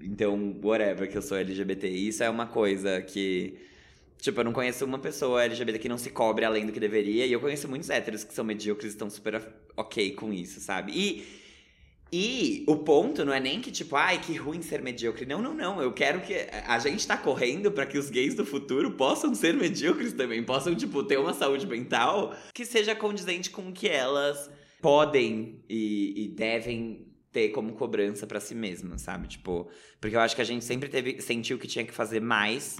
Então, whatever, que eu sou LGBT. Isso é uma coisa que. Tipo, eu não conheço uma pessoa LGBT que não se cobre além do que deveria. E eu conheço muitos héteros que são medíocres e estão super ok com isso, sabe? E. E o ponto não é nem que, tipo, ai, que ruim ser medíocre. Não, não, não. Eu quero que. A gente tá correndo pra que os gays do futuro possam ser medíocres também. Possam, tipo, ter uma saúde mental que seja condizente com o que elas podem e, e devem ter como cobrança pra si mesmas, sabe? Tipo, porque eu acho que a gente sempre teve, sentiu que tinha que fazer mais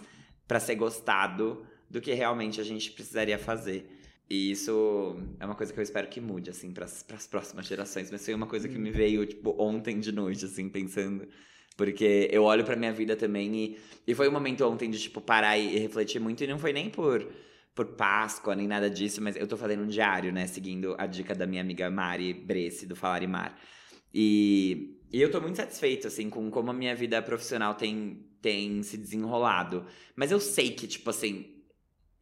pra ser gostado do que realmente a gente precisaria fazer. E isso é uma coisa que eu espero que mude, assim, pras, pras próximas gerações. Mas foi uma coisa que me veio, tipo, ontem de noite, assim, pensando. Porque eu olho pra minha vida também e, e foi um momento ontem de, tipo, parar e, e refletir muito. E não foi nem por, por Páscoa, nem nada disso, mas eu tô fazendo um diário, né? Seguindo a dica da minha amiga Mari Bresse, do Falar e Mar. E, e eu tô muito satisfeito, assim, com como a minha vida profissional tem, tem se desenrolado. Mas eu sei que, tipo assim,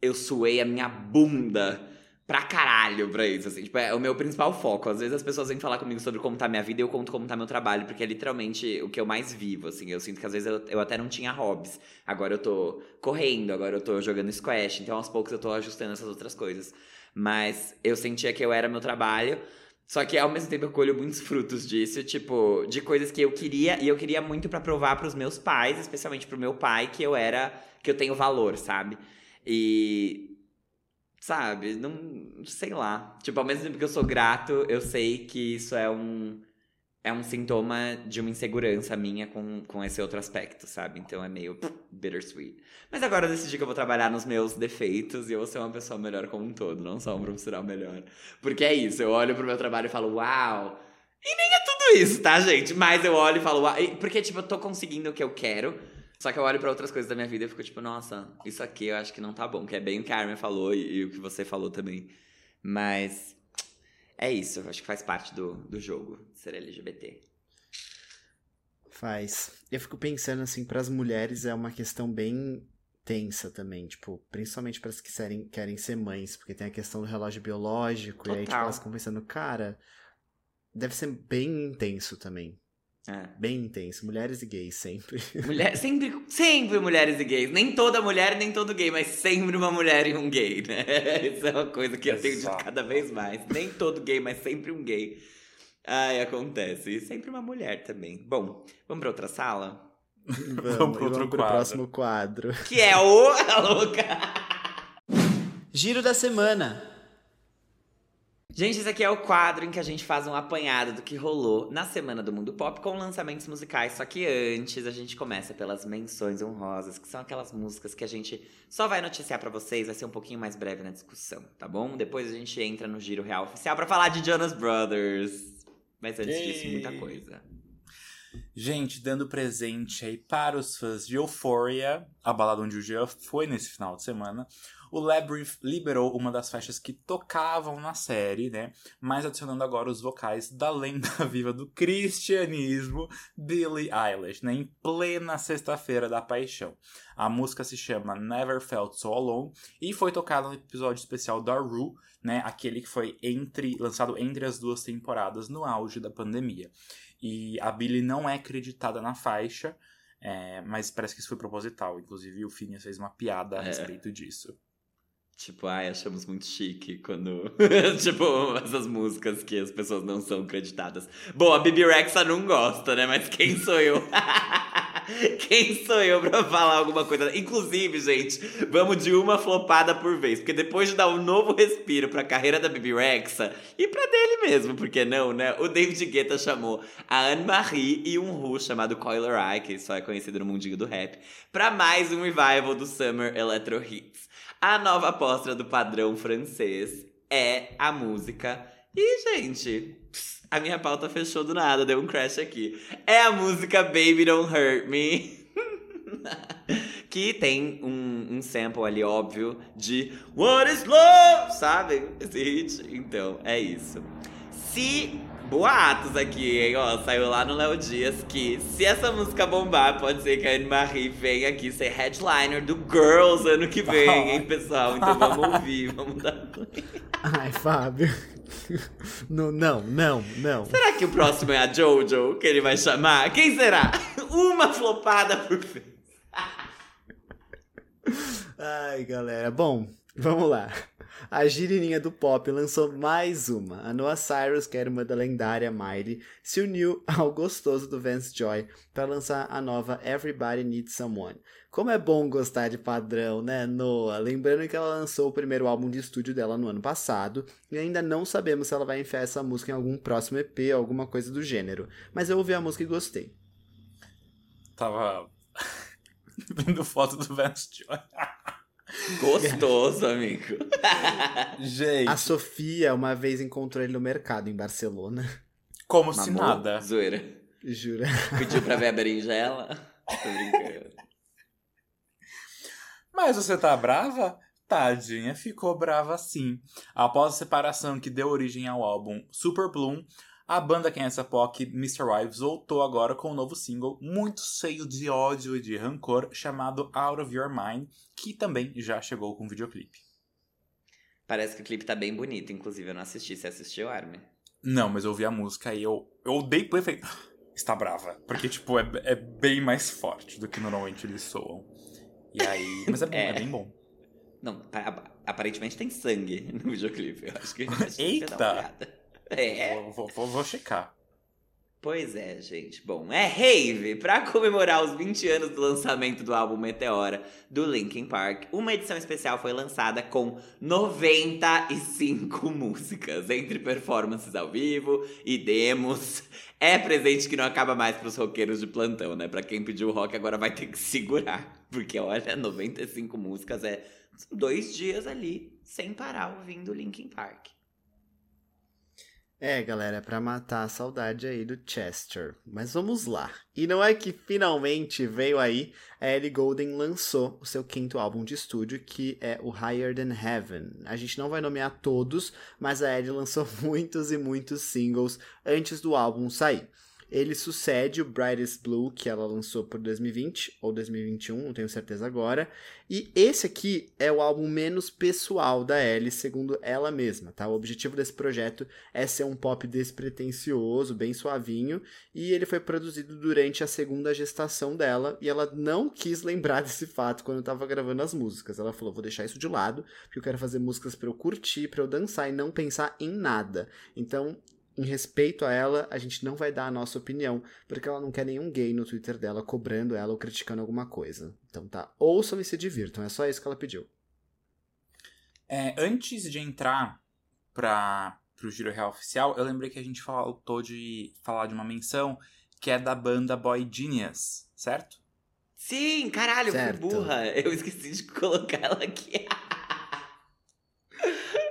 eu suei a minha bunda pra caralho pra isso, assim. Tipo, é o meu principal foco. Às vezes as pessoas vêm falar comigo sobre como tá minha vida e eu conto como tá meu trabalho, porque é literalmente o que eu mais vivo, assim. Eu sinto que às vezes eu, eu até não tinha hobbies. Agora eu tô correndo, agora eu tô jogando squash, então aos poucos eu tô ajustando essas outras coisas. Mas eu sentia que eu era meu trabalho. Só que ao mesmo tempo eu colho muitos frutos disso, tipo, de coisas que eu queria, e eu queria muito pra provar pros meus pais, especialmente pro meu pai, que eu era, que eu tenho valor, sabe? E sabe, não sei lá. Tipo, ao mesmo tempo que eu sou grato, eu sei que isso é um é um sintoma de uma insegurança minha com, com esse outro aspecto, sabe? Então é meio bittersweet. Mas agora eu decidi que eu vou trabalhar nos meus defeitos e eu vou ser uma pessoa melhor como um todo, não só um profissional melhor. Porque é isso, eu olho pro meu trabalho e falo, uau! E nem é tudo isso, tá, gente? Mas eu olho e falo, uau! Porque, tipo, eu tô conseguindo o que eu quero, só que eu olho pra outras coisas da minha vida e fico tipo, nossa, isso aqui eu acho que não tá bom, que é bem o que a Armin falou e, e o que você falou também. Mas é isso, eu acho que faz parte do, do jogo ser LGBT. Faz. Eu fico pensando assim, para as mulheres é uma questão bem tensa também, tipo, principalmente para as que querem, querem ser mães, porque tem a questão do relógio biológico, e aí tipo, Total. elas ficam pensando, cara, deve ser bem intenso também. É. Bem intenso. Mulheres e gays sempre. [laughs] Mulher, sempre, sempre mulheres e gays. Nem toda mulher, nem todo gay, mas sempre uma mulher e um gay, né? [laughs] Isso é uma coisa que eu tenho dito cada vez mais. Nem todo gay, mas sempre um gay. Ai, acontece. E sempre uma mulher também. Bom, vamos pra outra sala? Vamos, pro e outro vamos pro quadro. próximo quadro. Que é o... A [laughs] louca! Giro da semana. Gente, esse aqui é o quadro em que a gente faz um apanhado do que rolou na semana do mundo pop com lançamentos musicais. Só que antes a gente começa pelas menções honrosas, que são aquelas músicas que a gente só vai noticiar pra vocês, vai ser um pouquinho mais breve na discussão, tá bom? Depois a gente entra no giro real oficial pra falar de Jonas Brothers. Mas antes disso, muita coisa. Gente, dando presente aí para os fãs de Euphoria, a balada onde o Jean foi nesse final de semana, o Labyrinth liberou uma das faixas que tocavam na série, né? Mas adicionando agora os vocais da lenda [laughs] viva do cristianismo, Billie Eilish, né? Em plena sexta-feira da paixão. A música se chama Never Felt So Alone e foi tocada no episódio especial da Rue, né? Aquele que foi entre lançado entre as duas temporadas no auge da pandemia. E a Billie não é acreditada na faixa, é, mas parece que isso foi proposital. Inclusive, o Phineas fez uma piada a É. respeito disso. Tipo, ai, achamos muito chique quando. [laughs] tipo, essas músicas que as pessoas não são creditadas. Bom, a Bibi Rexa não gosta, né? Mas quem sou eu? [laughs] Quem sou eu pra falar alguma coisa? Inclusive, gente, vamos de uma flopada por vez. Porque depois de dar um novo respiro pra carreira da Bibi Rexa e pra dele mesmo, porque não, né? O David Guetta chamou a Anne-Marie e um Ru chamado Coiler Eye, que só é conhecido no mundinho do rap, pra mais um revival do Summer Electro Hits. A nova aposta do padrão francês é a música. E, gente, a minha pauta fechou do nada, deu um crash aqui. É a música Baby Don't Hurt Me. [laughs] que tem um, um sample ali, óbvio, de What is Love? Sabe? Esse hit. Então, é isso. Se boatos aqui, hein? Ó, saiu lá no Léo Dias que se essa música bombar, pode ser que a Anne-Marie venha aqui ser headliner do Girls ano que vem, hein, [laughs] pessoal? Então vamos ouvir, vamos dar. Ai, Fábio. [laughs] não, não, não, não. Será que o próximo é a Jojo que ele vai chamar? Quem será? Uma flopada por vez. Ai, galera. Bom, vamos lá. A girininha do pop lançou mais uma. A Noah Cyrus, que era uma da lendária Miley, se uniu ao gostoso do Vance Joy para lançar a nova Everybody Needs Someone. Como é bom gostar de padrão, né, Noah? Lembrando que ela lançou o primeiro álbum de estúdio dela no ano passado e ainda não sabemos se ela vai enfiar essa música em algum próximo EP ou alguma coisa do gênero. Mas eu ouvi a música e gostei. Tava [laughs] vendo foto do Vance Joy. [laughs] Gostoso, amigo. Gente. A Sofia uma vez encontrou ele no mercado em Barcelona. Como se Mamou? nada. Zoeira. Jura? Pediu pra ver a berinjela. Tô brincando. Mas você tá brava? Tadinha, ficou brava sim. Após a separação que deu origem ao álbum Super Bloom, a banda Quem é essa POC, Mr. Wives, voltou agora com um novo single muito cheio de ódio e de rancor, chamado Out of Your Mind, que também já chegou com videoclipe. Parece que o clipe tá bem bonito, inclusive eu não assisti. Você assistiu, Armin? Não, mas eu ouvi a música e eu, eu dei play e falei, "Ah, [gasps] está brava. Porque, tipo, é, é bem mais forte do que normalmente eles soam. E aí. Mas é bom, [laughs] é, É. bem bom. Não, pa- aparentemente tem sangue no videoclipe. Eu acho que a gente devia dar Eita! É. Vou, vou- vou- vou checar. Pois é, gente. Bom, é Rave. Pra comemorar os 20 anos do lançamento do álbum Meteora do Linkin Park, uma edição especial foi lançada com 95 [laughs] músicas, entre performances ao vivo e demos. É presente que não acaba mais pros roqueiros de plantão, né? Pra quem pediu rock agora vai ter que segurar. Porque, olha, 95 músicas é dois dias ali, sem parar, ouvindo Linkin Park. É, galera, é pra matar a saudade aí do Chester. Mas vamos lá. E não é que finalmente veio aí, a Ellie Goulding lançou o seu quinto álbum de estúdio, que é o Higher Than Heaven. A gente não vai nomear todos, mas a Ellie lançou [laughs] muitos e muitos singles antes do álbum sair. Ele sucede o Brightest Blue, que ela lançou por 2020 ou 2021, não tenho certeza agora. E esse aqui é o álbum menos pessoal da Ellie, segundo ela mesma, tá? O objetivo desse projeto é ser um pop despretensioso, bem suavinho, e ele foi produzido durante a segunda gestação dela, e ela não quis lembrar [laughs] desse fato quando estava gravando as músicas. Ela falou: "Vou deixar isso de lado, porque eu quero fazer músicas para eu curtir, para eu dançar e não pensar em nada". Então, em respeito a ela, a gente não vai dar a nossa opinião, porque ela não quer nenhum gay no Twitter dela cobrando ela ou criticando alguma coisa. Então tá, ouçam e se divirtam, é só isso que ela pediu. É, antes de entrar para o Giro Real Oficial, eu lembrei que a gente faltou de falar de uma menção que é da banda Boy Genius, certo? Sim, caralho, eu Certo. fui burra. Eu esqueci de colocar ela aqui. [laughs]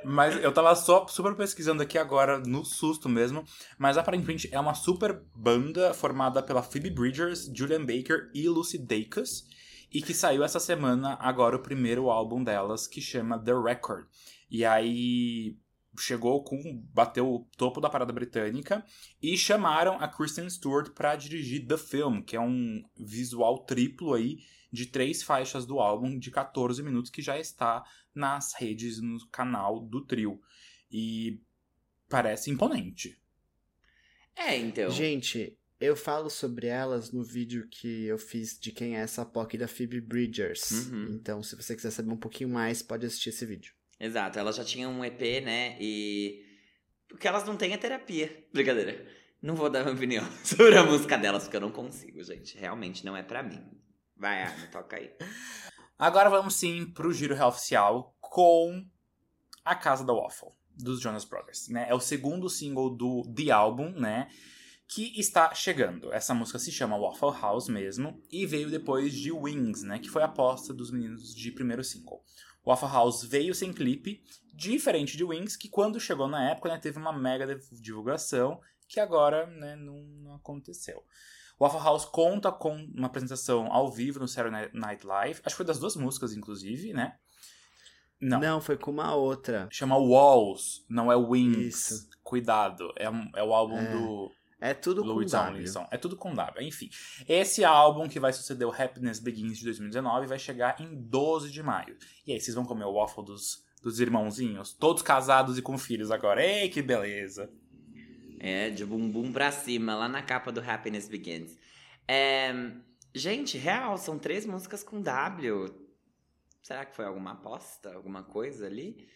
Mas eu tava só super pesquisando aqui agora, no susto mesmo. Mas aparentemente é uma super banda formada pela Phoebe Bridgers, Julian Baker e Lucy Dacus. E que saiu essa semana agora o primeiro álbum delas, que chama The Record. E aí chegou com. bateu o topo da parada britânica. E chamaram a Kristen Stewart pra dirigir The Film, que é um visual triplo aí de três faixas do álbum de 14 minutos que já está nas redes no canal do trio. E parece imponente. É, então. Gente, eu falo sobre elas no vídeo que eu fiz de quem é essa POC da Phoebe Bridgers. Uhum. Então, se você quiser saber um pouquinho mais, pode assistir esse vídeo. Exato, elas já tinham um EP, né? E. O que elas não têm é terapia. Brincadeira. Não vou dar minha opinião [laughs] sobre a música delas, porque eu não consigo, gente. Realmente não é pra mim. Vai, Armin, toca aí. [laughs] Agora vamos sim pro giro real oficial com A Casa da Waffle, dos Jonas Brothers. Né? É o segundo single do The Album, né? Que está chegando. Essa música se chama Waffle House mesmo e veio depois de Wings, né? Que foi a aposta dos meninos de primeiro single. Waffle House veio sem clipe, diferente de Wings, que quando chegou na época né, teve uma mega divulgação que agora né, não, não aconteceu. Waffle House conta com uma apresentação ao vivo no Saturday Night Live. Acho que foi das duas músicas, inclusive, né? Não. Não, foi com uma outra. Chama Walls, não é Wings. Isso. Cuidado, é, é o álbum É. do É tudo Louis com W. Tomlinson. É tudo com W. Enfim, esse álbum que vai suceder o Happiness Begins de 2019 vai chegar em 12 de maio. E aí, vocês vão comer o waffle dos, dos irmãozinhos? Todos casados e com filhos agora. Ei, que beleza! É, de bumbum pra cima, lá na capa do Happiness Begins. É, gente, real, são três músicas com W. Será que foi alguma aposta? Alguma coisa ali?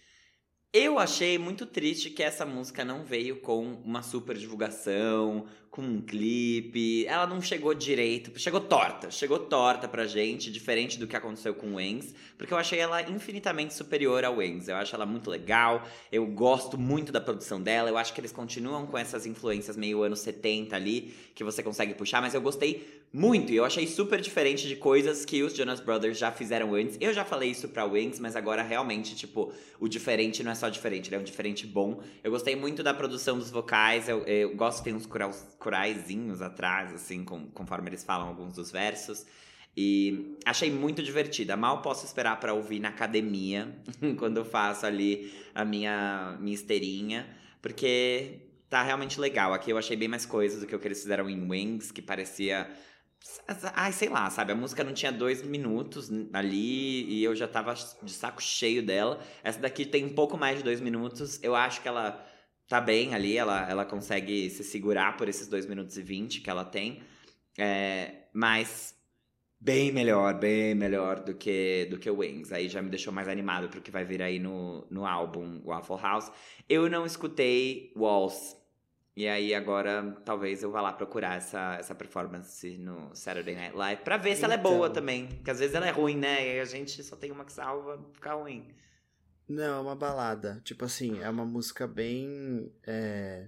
Eu achei muito triste que essa música não veio com uma super divulgação, com um clipe. Ela não chegou direito, chegou torta, chegou torta pra gente, diferente do que aconteceu com o Wings, porque eu achei ela infinitamente superior ao Wings. Eu acho ela muito legal, eu gosto muito da produção dela, eu acho que eles continuam com essas influências meio anos 70 ali, que você consegue puxar, mas eu gostei muito, e eu achei super diferente de coisas que os Jonas Brothers já fizeram antes. Eu já falei isso pra Wings, mas agora realmente, tipo, o diferente não é só diferente, ele é um diferente bom. Eu gostei muito da produção dos vocais, eu, eu gosto tem uns corais, coraizinhos atrás, assim, com- conforme eles falam alguns dos versos. E achei muito divertida. Mal posso esperar pra ouvir na academia, [laughs] quando eu faço ali a minha, minha esteirinha, porque tá realmente legal. Aqui eu achei bem mais coisas do que o que eles fizeram em Wings, que parecia. Ai, sei lá, sabe? A música não tinha dois minutos ali e eu já tava de saco cheio dela. Essa daqui tem um pouco mais de dois minutos. Eu acho que ela tá bem ali, ela, ela consegue se segurar por esses dois minutos e vinte que ela tem. É, mas bem melhor, bem melhor do que do que o Wings. Aí já me deixou mais animado pro que vai vir aí no, no álbum Waffle House. Eu não escutei Walls. E aí agora talvez eu vá lá procurar essa, essa performance no Saturday Night Live pra ver se ela é boa Então. também. Porque às vezes ela é ruim, né? E a gente só tem uma que salva, fica ruim. Não, é uma balada. Tipo assim, é uma música bem é,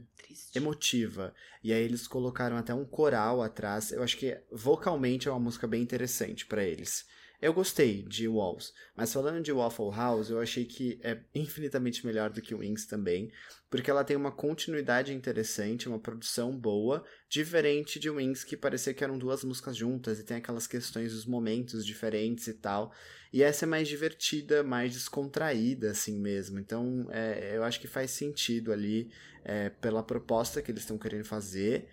emotiva. E aí eles colocaram até um coral atrás. Eu acho que vocalmente é uma música bem interessante pra eles. Eu gostei de Walls, mas falando de Waffle House, eu achei que é infinitamente melhor do que Wings também, porque ela tem uma continuidade interessante, uma produção boa, diferente de Wings que parecia que eram duas músicas juntas e tem aquelas questões dos momentos diferentes e tal. E essa é mais divertida, mais descontraída, assim mesmo. Então, é, eu acho que faz sentido ali é, pela proposta que eles estão querendo fazer.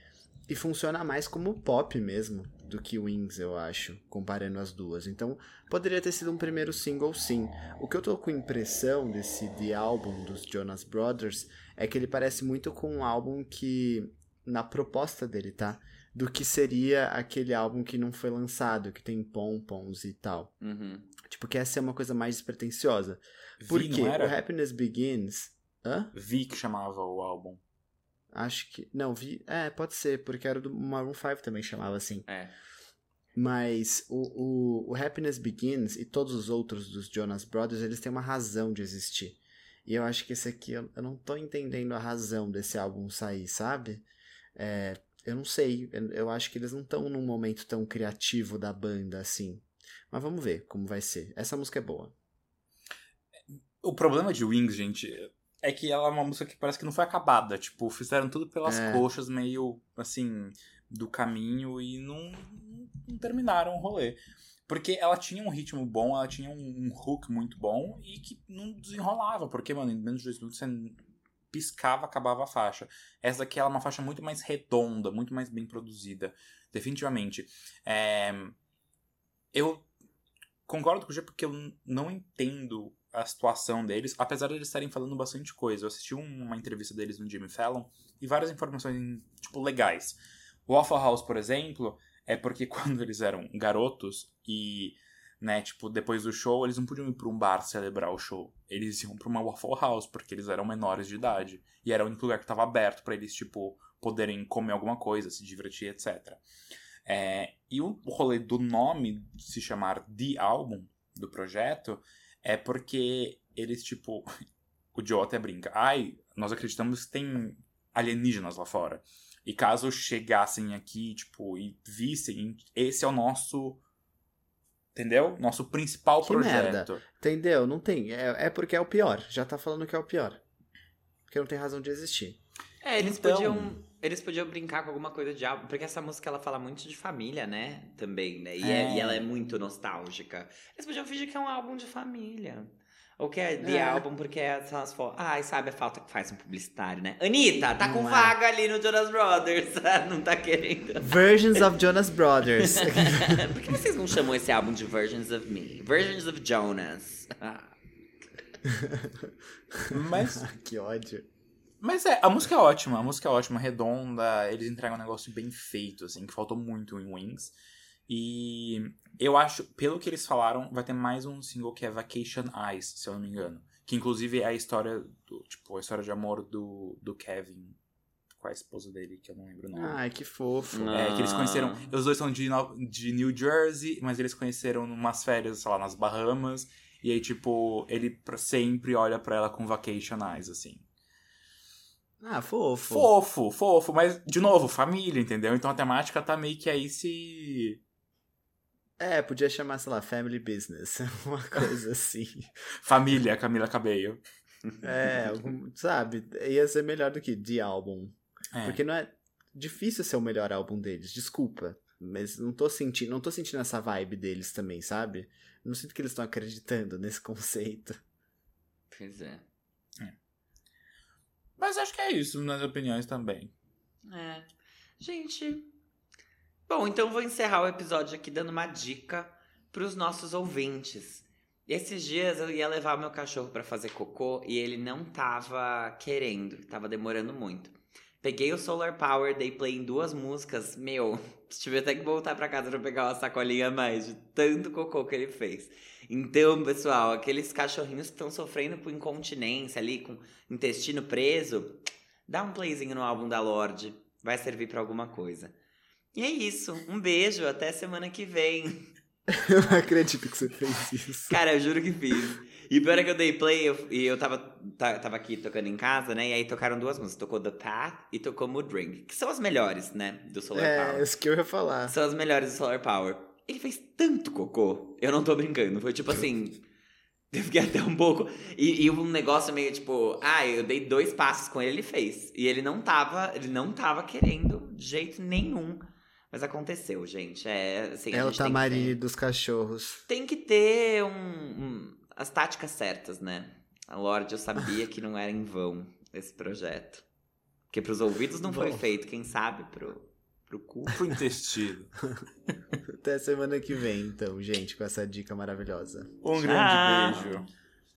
E funciona mais como pop mesmo do que Wings, eu acho, comparando as duas. Então, poderia ter sido um primeiro single, sim. O que eu tô com impressão desse The Album dos Jonas Brothers é que ele parece muito com um álbum que, na proposta dele, tá? Do que seria aquele álbum que não foi lançado, que tem pompons e tal. Uhum. Tipo, que essa é uma coisa mais despretensiosa. Vi, Porque o? Happiness Begins. Hã? Vi que chamava o álbum. Acho que. Não, vi. É, pode ser, porque era do Maroon 5 também chamava assim. É. Mas o, o, o Happiness Begins e todos os outros dos Jonas Brothers, eles têm uma razão de existir. E eu acho que esse aqui, eu, eu não tô entendendo a razão desse álbum sair, sabe? É, eu não sei. Eu, eu acho que eles não estão num momento tão criativo da banda assim. Mas vamos ver como vai ser. Essa música é boa. O problema de Wings, gente, é que ela é uma música que parece que não foi acabada. Tipo, fizeram tudo pelas É. coxas, meio assim, do caminho e não, não terminaram o rolê. Porque ela tinha um ritmo bom, ela tinha um, um hook muito bom e que não desenrolava. Porque, mano, em menos de dois minutos você piscava, acabava a faixa. Essa daqui é uma faixa muito mais redonda, muito mais bem produzida. Definitivamente. É, Eu concordo com o G porque eu não entendo a situação deles, apesar de eles estarem falando bastante coisa. Eu assisti um- uma entrevista deles no Jimmy Fallon e várias informações, tipo, legais. O Waffle House, por exemplo, é porque [laughs] quando eles eram garotos e né? Tipo, depois do show, eles não podiam ir pra um bar celebrar o show. Eles iam pra uma Waffle House, porque eles eram menores de idade. E era o único lugar que tava aberto para eles, tipo, poderem comer alguma coisa, se divertir, etc. É, e o rolê do nome se chamar The Album do projeto é porque eles, tipo. [laughs] O Joe até brinca. Ai, nós acreditamos que tem alienígenas lá fora. E caso chegassem aqui, tipo, e vissem, esse é o nosso. Entendeu? Nosso principal Que projeto. merda. Entendeu? Não tem. É, é porque é o pior. Já tá falando que é o pior. Porque não tem razão de existir. É, eles Então- podiam. Eles podiam brincar com alguma coisa de álbum, porque essa música ela fala muito de família, né? Também, né? E, é- É. e ela é muito nostálgica. Eles podiam fingir que é um álbum de família. Ou que é The É. Album, porque é- são as fotos. Ai, sabe a falta que faz um publicitário, né? Anitta, tá com Não é. vaga ali no Jonas Brothers. [laughs] não tá querendo. Versions of Jonas Brothers. [laughs] Por que vocês não chamam esse álbum de Versions of Me? Versions of Jonas. Ah. [laughs] Mas que ódio. Mas é, a música é ótima, a música é ótima, redonda, eles entregam um negócio bem feito, assim, que faltou muito em Wings. E eu acho, pelo que eles falaram, vai ter mais um single que é Vacation Eyes, se eu não me engano. Que inclusive é a história, do, tipo, a história de amor do, do Kevin com a esposa dele, que eu não lembro o nome. Ai, que fofo. Não. É, que eles conheceram. Ah. Os dois são de, de New Jersey, mas eles conheceram numas férias, sei lá, nas Bahamas. E aí, tipo, ele sempre olha pra ela com Vacation Eyes, assim. Ah, fofo. Fofo, fofo, mas, de novo, família, entendeu? Então a temática tá meio que aí se. É, podia chamar, sei lá, Family Business. [laughs] Uma coisa assim. Família, Camila Cabello. É, sabe? Ia ser melhor do que The Album. É. Porque não é difícil ser o melhor álbum deles, desculpa. Mas não tô sentindo, não tô sentindo essa vibe deles também, sabe? Não sinto que eles estão acreditando nesse conceito. Pois é. Mas acho que é isso, nas opiniões também. É. Gente. Bom, então vou encerrar o episódio aqui dando uma dica pros nossos ouvintes. Esses dias eu ia levar o meu cachorro pra fazer cocô e ele não tava querendo, tava demorando muito. Peguei o Solar Power, dei play em duas músicas, meu, [laughs] tive até que voltar pra casa pra pegar uma sacolinha a mais de tanto cocô que ele fez. Então, pessoal, aqueles cachorrinhos que estão sofrendo com incontinência ali, com intestino preso, dá um playzinho no álbum da Lorde, vai servir pra alguma coisa. E é isso, um beijo, até semana que vem. [laughs] Eu não acredito que você fez isso. Cara, eu juro que fiz. E o pior é que eu dei play eu- e eu tava, ta- tava aqui tocando em casa, né? E aí tocaram duas músicas. Tocou The Path e tocou Mood Ring. Que são as melhores, né? Do Solar É, Power. isso que eu ia falar. São as melhores do Solar Power. Ele fez tanto cocô. Eu não tô brincando. Foi tipo assim. Eu fiquei até um pouco. E, e um negócio meio tipo. Ah, eu dei dois passos com ele, ele fez. E ele não tava. Ele não tava querendo de jeito nenhum. Mas aconteceu, gente. É assim. É o gente que tamarine ter- dos cachorros. tem que ter um, um- as táticas certas, né? A Lorde, eu sabia que não era em vão esse projeto. Porque pros ouvidos não foi Bom. feito, quem sabe pro, pro cu. [laughs] Pro intestino. Até semana que vem, então, gente, com essa dica maravilhosa. Um Tchau. grande beijo.